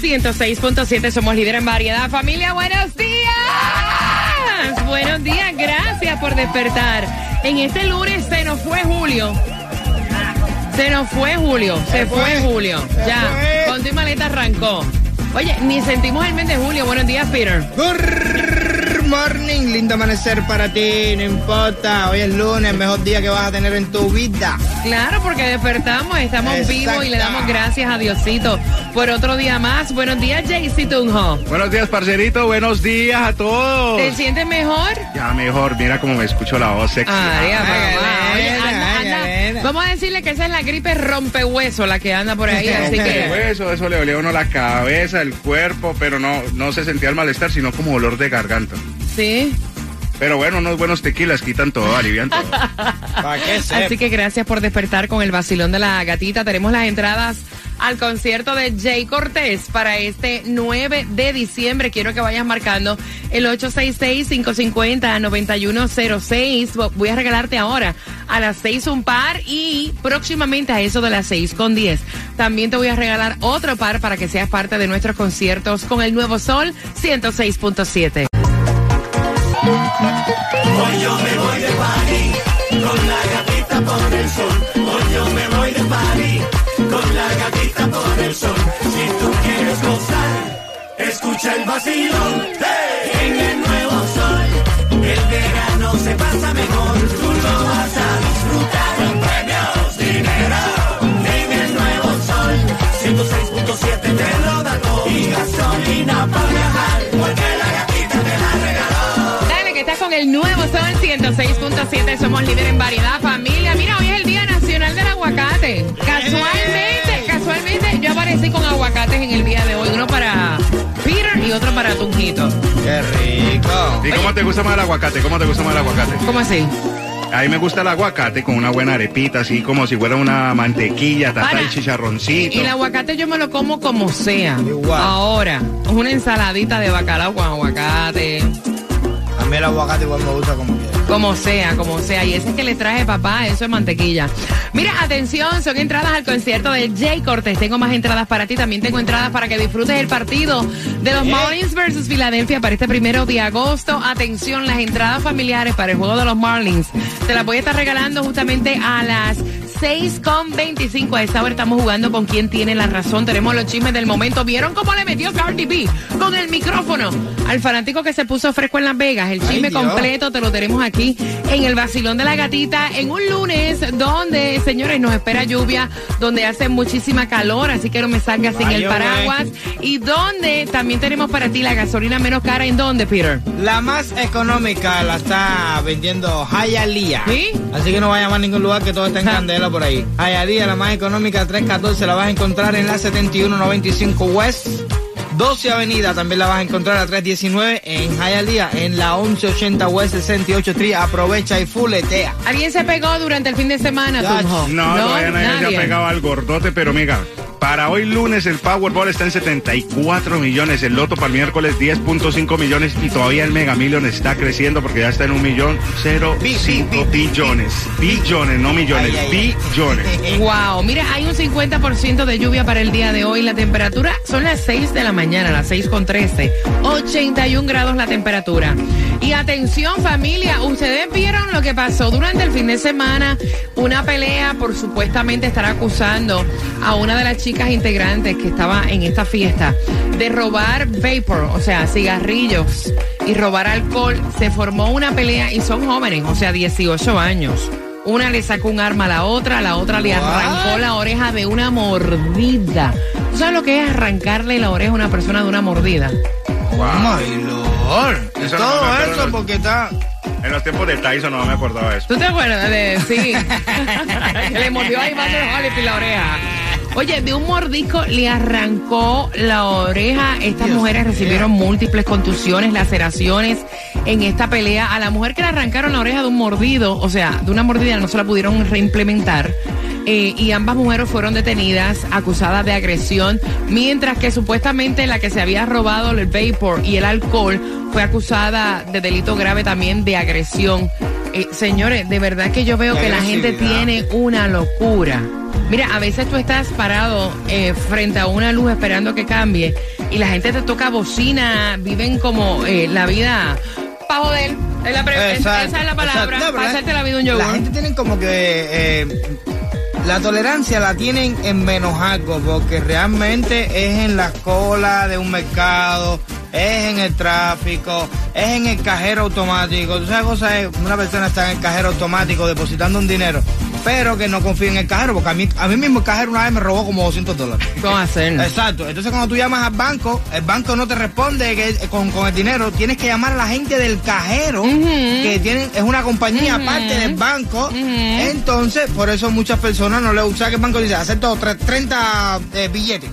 106.7, somos líder en variedad. Familia, buenos días. Buenos días, gracias por despertar. En este lunes se nos fue Julio. Se nos fue Julio, se, fue, Julio. ya, con tu maleta arrancó. Oye, ni sentimos el mes de julio. Buenos días, Peter. Morning, lindo amanecer para ti, no importa. Hoy es lunes, mejor día que vas a tener en tu vida. Claro, porque despertamos, estamos vivos y le damos gracias a Diosito por otro día más. Buenos días, Jaycee Tunjo. Buenos días, parcerito. Buenos días a todos. ¿Te sientes mejor? Ya mejor. Mira cómo me escucho la voz sexy. Ay, mamá. Anda. Vamos a decirle que esa es la gripe rompehueso la que anda por ahí, así que... Hueso, eso le dolía uno la cabeza, el cuerpo, pero no, no se sentía el malestar, sino como dolor de garganta. Sí. Pero bueno, unos buenos tequilas quitan todo, alivian todo. Así que gracias por despertar con el vacilón de la gatita. Tenemos las entradas al concierto de Jay Cortés para este 9 de diciembre. Quiero que vayas marcando el 866-550-9106. Voy a regalarte ahora a las 6 un par y próximamente a eso de las 6 con 10. También te voy a regalar otro par para que seas parte de nuestros conciertos con el Nuevo Sol 106.7. Hoy yo me voy de party con la gatita por el sol. Hoy yo me voy de party con la gatita por el sol. Si tú quieres gozar, escucha el vacilón. En el nuevo sol, el verano se pasa mejor. Tú lo vas a disfrutar con premios, dinero. En el nuevo sol, 106.7 te lo da todo. Y gasolina para con el nuevo Sol 106.7. Somos líder en variedad, familia. Mira, hoy es el Día Nacional del Aguacate. Casualmente, casualmente, yo aparecí con aguacates en el día de hoy. Uno para Peter y otro para Tunjito. Qué rico. ¿Y cómo te gusta más el aguacate? ¿Cómo te gusta más el aguacate? ¿Cómo así? A mí me gusta el aguacate con una buena arepita, así como si fuera una mantequilla, tata y chicharroncito. Y el aguacate yo me lo como como sea. Igual. Ahora, una ensaladita de bacalao con aguacate. Aguacate igual me gusta como quiera. Como sea, como sea. Y ese que le traje papá, eso es mantequilla. Mira, atención, son entradas al concierto de Jay Cortés. Tengo más entradas para ti. También tengo entradas para que disfrutes el partido de los Marlins versus Filadelfia para este primero de agosto. Atención, las entradas familiares para el juego de los Marlins. Te las voy a estar regalando justamente a las 6 con 25. A esta hora estamos jugando con quien tiene la razón. Tenemos los chismes del momento. ¿Vieron cómo le metió Cardi B con el micrófono al fanático que se puso fresco en Las Vegas? El chisme completo te lo tenemos aquí en el vacilón de la gatita en un lunes donde, señores, nos espera lluvia, donde hace muchísima calor, así que no me salgas sin el paraguas. Y donde también tenemos para ti la gasolina menos cara. ¿En dónde, Peter? La más económica la está vendiendo Hialeah. ¿Sí? Así que no vaya a ningún lugar que todo está en Ja. Candela por ahí. Hialeah, la más económica, 314, la vas a encontrar en la 7195 West. 12 Avenida también la vas a encontrar a 319 en Hialeah, en la 1180 West 68 Street. Aprovecha y fuletea. ¿Alguien se pegó durante el fin de semana, Tunjo? No, todavía nadie, se ha pegado al gordote, pero mira, para hoy lunes el Powerball está en 74 millones, el Loto para el miércoles 10.5 millones y todavía el Mega Million está creciendo porque ya está en un millón cero cinco bi- billones, billones, no millones, Ay, ay, ay. billones. Wow, mira, hay un 50% de lluvia para el día de hoy. La temperatura son las 6 de la mañana, las 6 con 13. 81 grados la temperatura. Y atención familia, ustedes vieron lo que pasó durante el fin de semana, una pelea por supuestamente estar acusando a una de las chicas integrantes que estaba en esta fiesta de robar vapor, o sea, cigarrillos y robar alcohol. Se formó una pelea y son jóvenes, o sea, 18 años. Una le sacó un arma a la otra, la otra le arrancó la oreja de una mordida. ¿Tú sabes lo que es arrancarle la oreja a una persona de una mordida? My Lord. Eso no Todo acuerdo. eso porque está. En los tiempos de Tyson no me acordaba de eso. ¿Tú te acuerdas de sí? que le mordió a Iván Holyfield la oreja. Oye, de un mordisco le arrancó la oreja. Estas Dios mujeres recibieron múltiples contusiones, laceraciones en esta pelea. A la mujer que le arrancaron la oreja de un mordido, o sea, de una mordida no se la pudieron reimplementar. Eh, y ambas mujeres fueron detenidas, acusadas de agresión, mientras que supuestamente la que se había robado el vapor y el alcohol fue acusada de delito grave también de agresión. Eh, señores, de verdad que yo veo que la gente tiene una locura. Mira, a veces tú estás parado eh, frente a una luz esperando que cambie y la gente te toca bocina, viven como eh, la vida para joder. Es la pre- esa es la palabra. No, hacerte la vida un La yogur. gente tiene como que eh, la tolerancia la tienen en menos algo porque realmente es en la cola de un mercado, es en el tráfico, es en el cajero automático. Tú sabes cosa es una persona está en el cajero automático depositando un dinero, pero que no confía en el cajero porque a mí a mí mismo el cajero una vez me robó como 200 dólares. ¿Cómo hacer? Exacto. Entonces cuando tú llamas al banco, el banco no te responde que eh, con, con el dinero. Tienes que llamar a la gente del cajero, que tienen, es una compañía aparte del banco. Entonces, por eso muchas personas no le usan que el banco dice, acepto tre- 30 eh, billetes.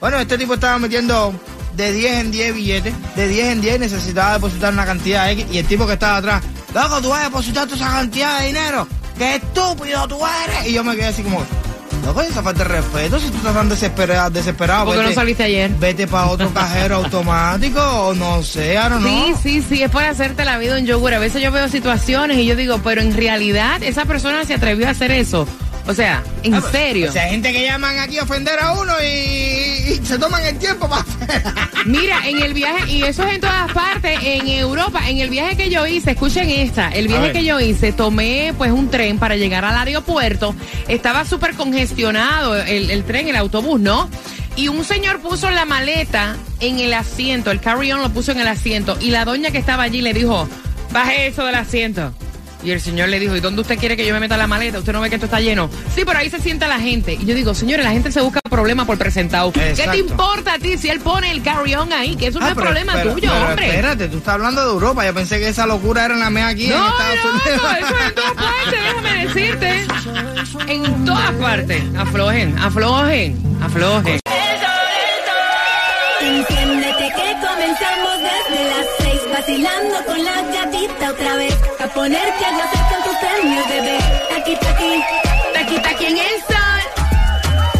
Bueno, este tipo estaba metiendo de 10 en 10 billetes, de 10 en 10 necesitaba depositar una cantidad X y el tipo que estaba atrás, loco, tú vas a depositar toda esa cantidad de dinero, qué estúpido tú eres. Y yo me quedé así como, loco, esa falta de respeto, si tú estás tan desesperado, desesperado ¿Por qué no saliste ayer? Vete para otro cajero automático o no sé, I don't Sí, sí, sí, es para hacerte la vida un yogur. A veces yo veo situaciones y yo digo, pero en realidad esa persona se atrevió a hacer eso. O sea, en serio. O sea, hay gente que llaman aquí a ofender a uno y, y se toman el tiempo para hacer. Mira, en el viaje, y eso es en todas partes, en Europa, en el viaje que yo hice, escuchen esta, el viaje que yo hice, tomé pues un tren para llegar al aeropuerto, estaba súper congestionado el, el tren, el autobús, ¿no? Y un señor puso la maleta en el asiento, el carry-on lo puso en el asiento, y la doña que estaba allí le dijo, baje eso del asiento. Y el señor le dijo, ¿y dónde usted quiere que yo me meta la maleta? ¿Usted no ve que esto está lleno? Sí, pero ahí se sienta la gente. Y yo digo, señores, la gente se busca problemas por presentado. ¿Qué te importa a ti si él pone el carry-on ahí? Que eso no Ah, es pero- problema pero- tuyo, pero hombre. Espérate, tú estás hablando de Europa. Yo pensé que esa locura era en la mea aquí en No, Estados no, Unidos. no, eso es en todas partes, déjame decirte. En todas partes. Aflojen, aflojen, aflojen. Enciéndete que comenzamos desde seis Vacilando con la gatita otra vez A ponerte a gozar con tus premios, bebé aquí, Aquí está aquí en el sol.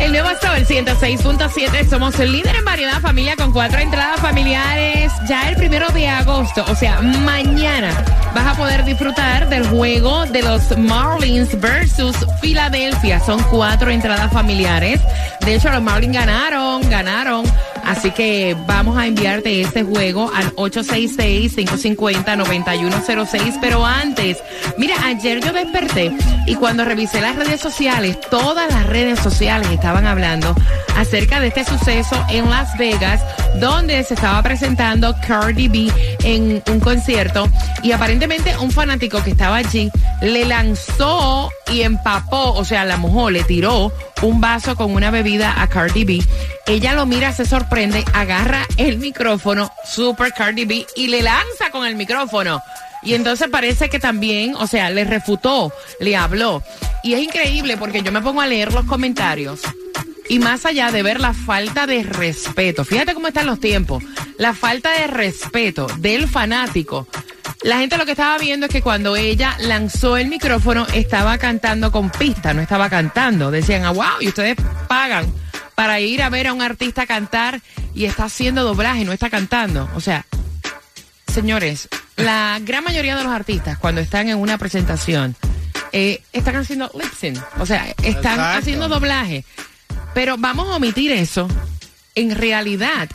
El nuevo sol 106.7. Somos el líder en variedad familia con cuatro entradas familiares. Ya el primero de agosto, o sea, mañana, vas a poder disfrutar del juego de los Marlins versus Filadelfia. Son cuatro entradas familiares. De hecho, los Marlins ganaron, ganaron. Así que vamos a enviarte este juego al 866-550-9106. Pero antes, mira, ayer yo desperté y cuando revisé las redes sociales, todas las redes sociales estaban hablando acerca de este suceso en Las Vegas, donde se estaba presentando Cardi B en un concierto y aparentemente un fanático que estaba allí le lanzó y empapó, o sea, la mojó, le tiró un vaso con una bebida a Cardi B. Ella lo mira, se sorprende, agarra el micrófono, Super Cardi B, y le lanza con el micrófono. Y entonces parece que también, o sea, le refutó, le habló. Y es increíble porque yo me pongo a leer los comentarios. Y más allá de ver la falta de respeto, fíjate cómo están los tiempos, la falta de respeto del fanático. La gente lo que estaba viendo es que cuando ella lanzó el micrófono estaba cantando con pista, no estaba cantando. Decían, ah, wow, y ustedes pagan para ir a ver a un artista cantar y está haciendo doblaje, no está cantando. O sea, señores, la gran mayoría de los artistas cuando están en una presentación eh, están haciendo lip sync, o sea, están Exacto. haciendo doblaje. Pero vamos a omitir eso. En realidad,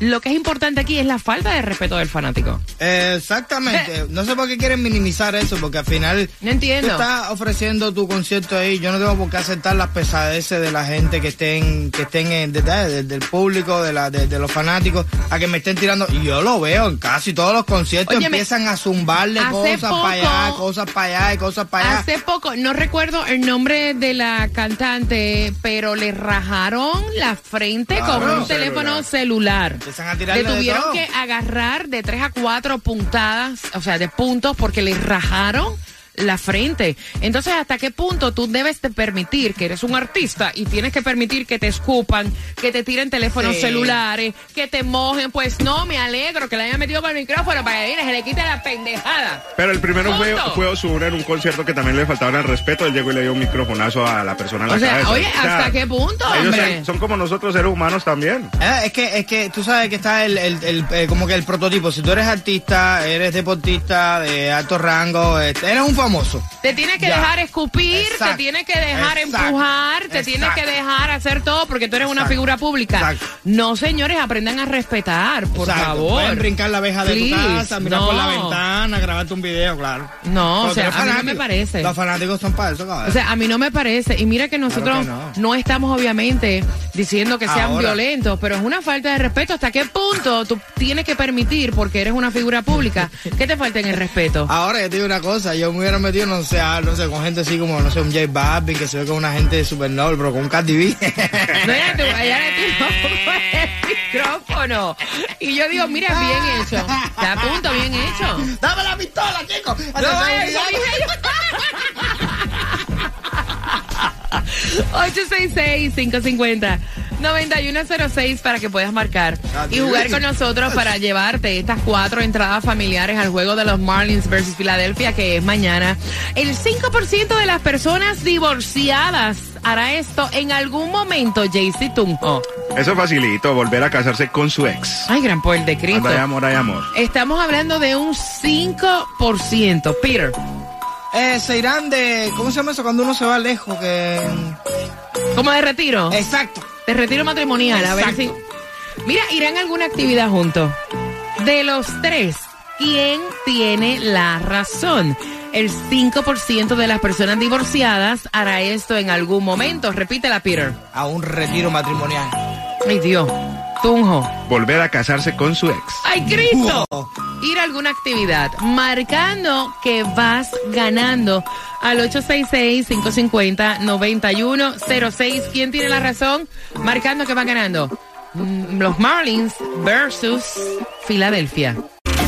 lo que es importante aquí es la falta de respeto del fanático. Exactamente. No sé por qué quieren minimizar eso, porque al final No entiendo. tú estás ofreciendo tu concierto ahí. Yo no tengo por qué aceptar las pesadeces de la gente que estén, que estén en, de- de- del público, de, la, de, de los fanáticos, a que me estén tirando. Y yo lo veo en casi todos los conciertos. Óyeme, empiezan a zumbarle hace cosas para allá, cosas para allá y cosas para allá. Hace poco, no recuerdo el nombre de la cantante, pero le rajaron la frente Claro, con un celular. teléfono celular. Empiezan a Le de tuvieron todo. que agarrar de tres a cuatro puntadas, o sea, de puntos, porque le rajaron la frente. Entonces, ¿hasta qué punto tú debes de permitir que eres un artista y tienes que permitir que te escupan, que te tiren teléfonos Sí. celulares, que te mojen? Pues no, me alegro que le hayan metido con el micrófono para que se le quite la pendejada. Pero el primero fue, fue Ozuna en un concierto que también le faltaban el respeto. Él llegó y le dio un microfonazo a la persona en la O sea, cabeza. oye, ¿hasta qué punto, ellos hombre? son- son como nosotros seres humanos también. Eh, es que es que tú sabes que está el, el- el, eh, como que el prototipo. Si tú eres artista, eres deportista de alto rango, este, eres un famoso. Te tiene que Ya. dejar escupir, Exacto. te tiene que dejar Exacto. empujar, te tiene Exacto. que dejar hacer todo porque tú eres una figura pública. Exacto. No, señores, aprendan a respetar, por favor. Pueden brincar la abeja de tu casa, mirar por la ventana, grabarte un video, claro. No, o sea, a mí no me parece. Los fanáticos son para eso, cabrón. O sea, a mí no me parece. Y mira que nosotros que no. no. estamos obviamente diciendo que sean violentos, pero es una falta de respeto. ¿Hasta qué punto tú tienes que permitir, porque eres una figura pública, que te falten el respeto? Ahora yo te digo una cosa, yo me hubiera metido, no sé, a- no sé, con gente así como, no sé, un J Balvin, que se ve con una gente super noble, pero con un Cardi B. No, te- micrófono. Y yo digo, mira, bien hecho. Está a punto, bien hecho. ¡Dame la pistola, chico! No, eso dije yo. 866-550-9106 para que puedas marcar y jugar con nosotros para llevarte estas cuatro entradas familiares al juego de los Marlins versus Filadelfia que es mañana. El 5% de las personas divorciadas hará esto en algún momento, Jaycee Tunjo. Eso facilito, volver a casarse con su ex. Ay, gran poder de Cristo. Cuando hay amor, hay amor. Estamos hablando de un 5%. Peter. Eh, se irán de, ¿cómo se llama eso? Cuando uno se va lejos, que... ¿Cómo de retiro? Exacto. De retiro matrimonial, a ver si. Mira, irán a alguna actividad juntos. De los tres, ¿quién tiene la razón? El 5% de las personas divorciadas hará esto en algún momento. Repítela, Peter. A un retiro matrimonial. Ay, Dios. Tunjo. Volver a casarse con su ex. ¡Ay, Cristo! Ir a alguna actividad, marcando que vas ganando al 866-550-9106. ¿Quién tiene la razón? Marcando que va ganando. Mm, Los Marlins versus Filadelfia.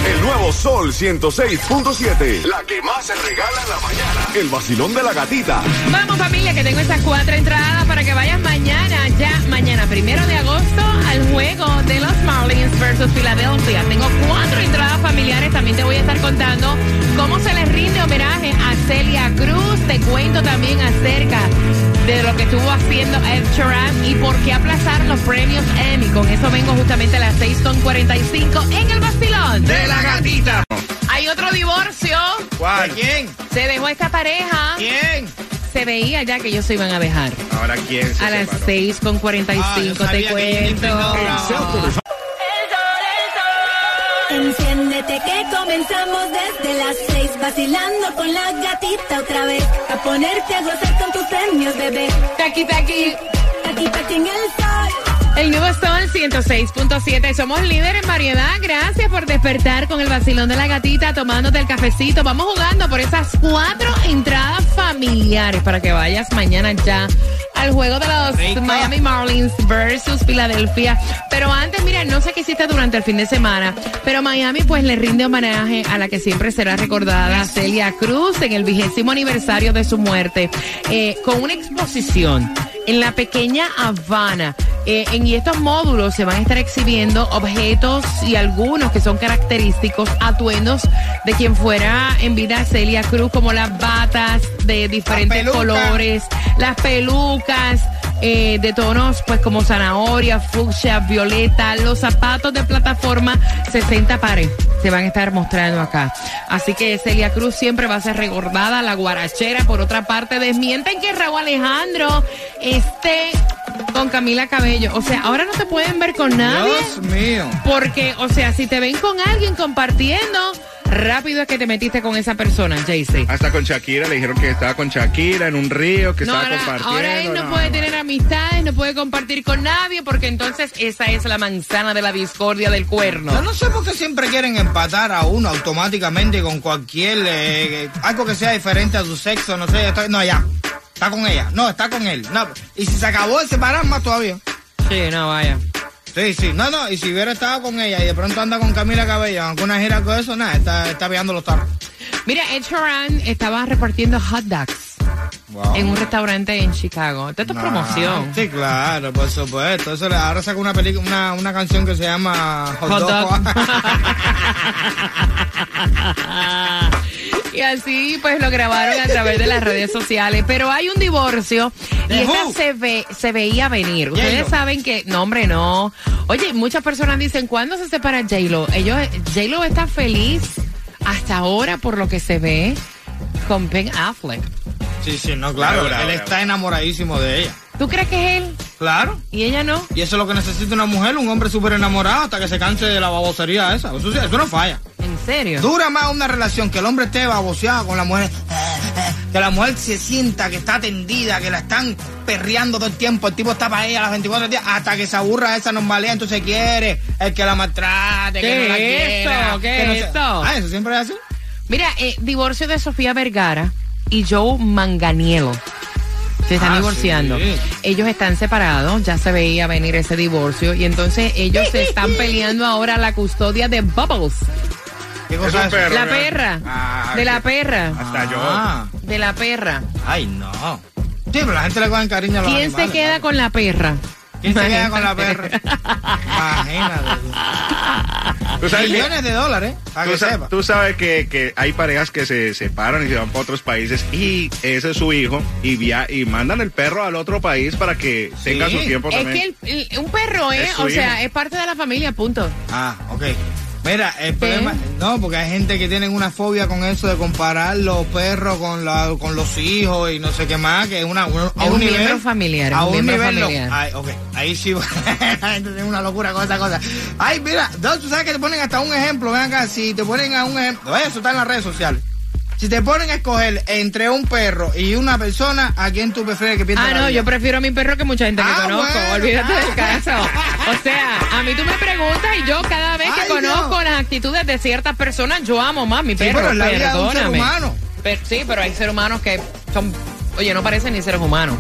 El nuevo Sol 106.7. La que más se regala en la mañana. El vacilón de la gatita. Vamos familia, que tengo estas cuatro entradas para que vayas mañana, ya mañana, primero de agosto, al juego de los Marlins versus Filadelfia. Tengo cuatro entradas familiares, también te voy a estar contando cómo se a Celia Cruz. Te cuento también acerca de lo que estuvo haciendo Ed Sheeran y por qué aplazar los premios Emmy. Con eso vengo justamente a las 6.45 en el vacilón. ¡De la gatita! Hay otro divorcio. ¿De quién? Se dejó esta pareja. ¿Quién? Se veía ya que ellos se iban a dejar. Ahora, ¿quién se A las separó? 6 con Ah, 45 yo te cuento. Enciéndete que comenzamos desde vacilando con la gatita otra vez a ponerte a gozar con tus premios bebé Taqui, taqui. aquí aquí en el sol El nuevo Sol 106.7. Somos líder en variedad. Gracias por despertar con el vacilón de la gatita, tomándote el cafecito. Vamos jugando por esas cuatro entradas familiares para que vayas mañana ya al juego de los Rico. Miami Marlins versus Filadelfia. Pero antes, mira, no sé qué hiciste durante el fin de semana, pero Miami pues le rinde homenaje a la que siempre será recordada, Celia Cruz, en el vigésimo aniversario de su muerte, eh, con una exposición en la pequeña Habana. Eh, en estos módulos se van a estar exhibiendo objetos y algunos que son característicos, atuendos de quien fuera en vida Celia Cruz, como las batas de diferentes colores, las pelucas. eh, de tonos pues como zanahoria, fucsia, violeta, los zapatos de plataforma, 60 pares se van a estar mostrando acá. Así que Celia Cruz siempre va a ser recordada, la guarachera. Por otra parte, desmienten que Raúl Alejandro esté con Camila Cabello. O sea, ahora no te pueden ver con nadie. Dios mío. Porque, o sea, si te ven con alguien compartiendo, rápido es que te metiste con esa persona, Jaycee. Hasta con Shakira le dijeron que estaba con Shakira en un río, que No, estaba ahora, compartiendo. ahora él no, puede tener amistades, no puede compartir con nadie, porque entonces esa es la manzana de la discordia del cuerno. Yo no sé por qué siempre quieren empatar a uno automáticamente con cualquier eh, algo que sea diferente a su sexo, no sé, estoy- no ya. Está con ella, no, está con él. No, y si se acabó de separar más todavía. Sí, no, vaya. Sí, sí, no, no, y si hubiera estado con ella y de pronto anda con Camila Cabello, aunque una gira con eso, nada, está, está viendo los tarros. Mira, Ed Sheeran estaba repartiendo hot dogs Wow. en un restaurante en Chicago. Esto es Nah, promoción. Sí, claro, por supuesto. Eso le- ahora saca una película, una, una canción que se llama Hot, Hot Dog. y así pues lo grabaron a través de las redes sociales. Pero hay un divorcio y ¿De esta se, ve, se veía venir. Ustedes saben que, no hombre, no. Oye, muchas personas dicen, ¿cuándo se separa J-Lo? Ellos, J-Lo está feliz hasta ahora por lo que se ve con Ben Affleck. Sí, sí, no, claro. Bravo, bravo, él está enamoradísimo de ella. ¿Tú crees que es él Claro. y ella no? Y eso es lo que necesita una mujer, un hombre súper enamorado hasta que se canse de la babosería esa. Eso, sí, eso no falla. ¿En serio? Dura más una relación que el hombre esté baboseado con la mujer, que la mujer se sienta que está atendida, que la están perreando todo el tiempo, el tipo está para ella a las 24 días, hasta que se aburra esa normalidad, entonces quiere el que la maltrate, ¿Qué que no la quiera? ¿Qué que no es se- esto? Ah, eso siempre es así. Mira, eh, divorcio de Sofía Vergara y Joe Manganiello. Se están Ah, divorciando. sí. Ellos están separados, ya se veía venir ese divorcio y entonces ellos se están peleando ahora la custodia de Bubbles, ¿Qué Es cosa un es eso? perro. la ¿verdad? perra, Ah, de la perra, Hasta yo. Ah, de la perra. ay, no. Sí, pero la gente le coge cariño a los ¿Quién se queda ¿no? con la perra? ¿Quién se queda con la perra? Imagínate. Tú sabes, que- Millones de dólares, para tú que sa- sepa. tú sabes que, que hay parejas que se separan y se van para otros países y ese es su hijo y, via y mandan el perro al otro país para que tenga su tiempo Es también. que el- el- un perro, ¿eh? Es O sea, es parte de la familia, punto. Ah, ok. Mira, el problema, no, porque hay gente que tienen una fobia con eso de comparar los perros con, la, con los hijos y no sé qué más, que es una, un, a Es un nivel, miembro familiar, a un un miembro nivel, lo- familiar. ay, ok, ahí sí, la gente tiene una locura con esa cosa. Ay, mira, tú sabes que te ponen hasta un ejemplo, ven acá, si te ponen a un ejemplo, eso está en las redes sociales. Si te ponen a escoger entre un perro y una persona, ¿a quién tú prefieres que pierda Ah, la no, vida? yo prefiero a mi perro que mucha gente que Ah, conozco. bueno. Olvídate del caso. O sea, a mí tú me preguntas y yo cada vez que Ay, conozco las actitudes de ciertas personas, yo amo más mi Sí, perro. pero la vida de un ser perdóname. humano. Pero- sí, pero hay seres humanos que son, oye, no parecen ni seres humanos.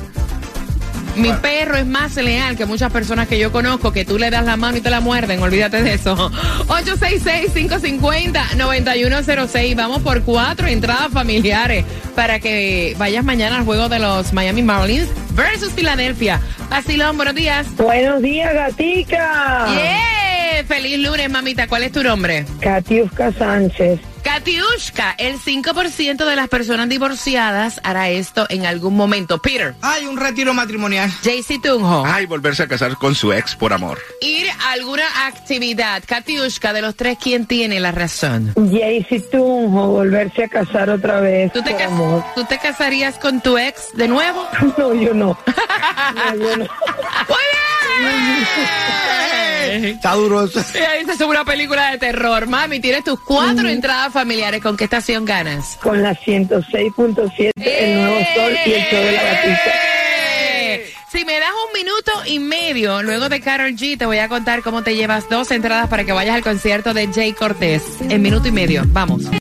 Mi Bueno. perro es más leal que muchas personas que yo conozco, que tú le das la mano y te la muerden, olvídate de eso. 866-550-9106. Vamos por cuatro entradas familiares para que vayas mañana al juego de los Miami Marlins versus Filadelfia. Basilón, buenos días. Buenos días, gatica. ¡Yeah! Feliz lunes, mamita. ¿Cuál es tu nombre? Katiuska Sánchez. Katiushka, el 5% de las personas divorciadas hará esto en algún momento. Peter, Hay un retiro matrimonial. JC Tunjo, Ay, volverse a casar con su ex por amor. ir a alguna actividad. Katiushka, de los tres, ¿quién tiene la razón? Jaycee Tunjo, volverse a casar otra vez. ¿Tú te, por amor. ¿Tú te casarías con tu ex de nuevo? No, yo no. No, yo no. ¡Muy bien! Está duro eso. Ella dice, es una película de terror. Mami, tienes tus cuatro entradas familiares. ¿Con qué estación ganas? Con la 106.7, el nuevo sol y el show de la gatita. ¡Eh! Si me das un minuto y medio, luego de Carol G, te voy a contar cómo te llevas dos entradas para que vayas al concierto de Jay Cortés. En minuto y medio. Vamos.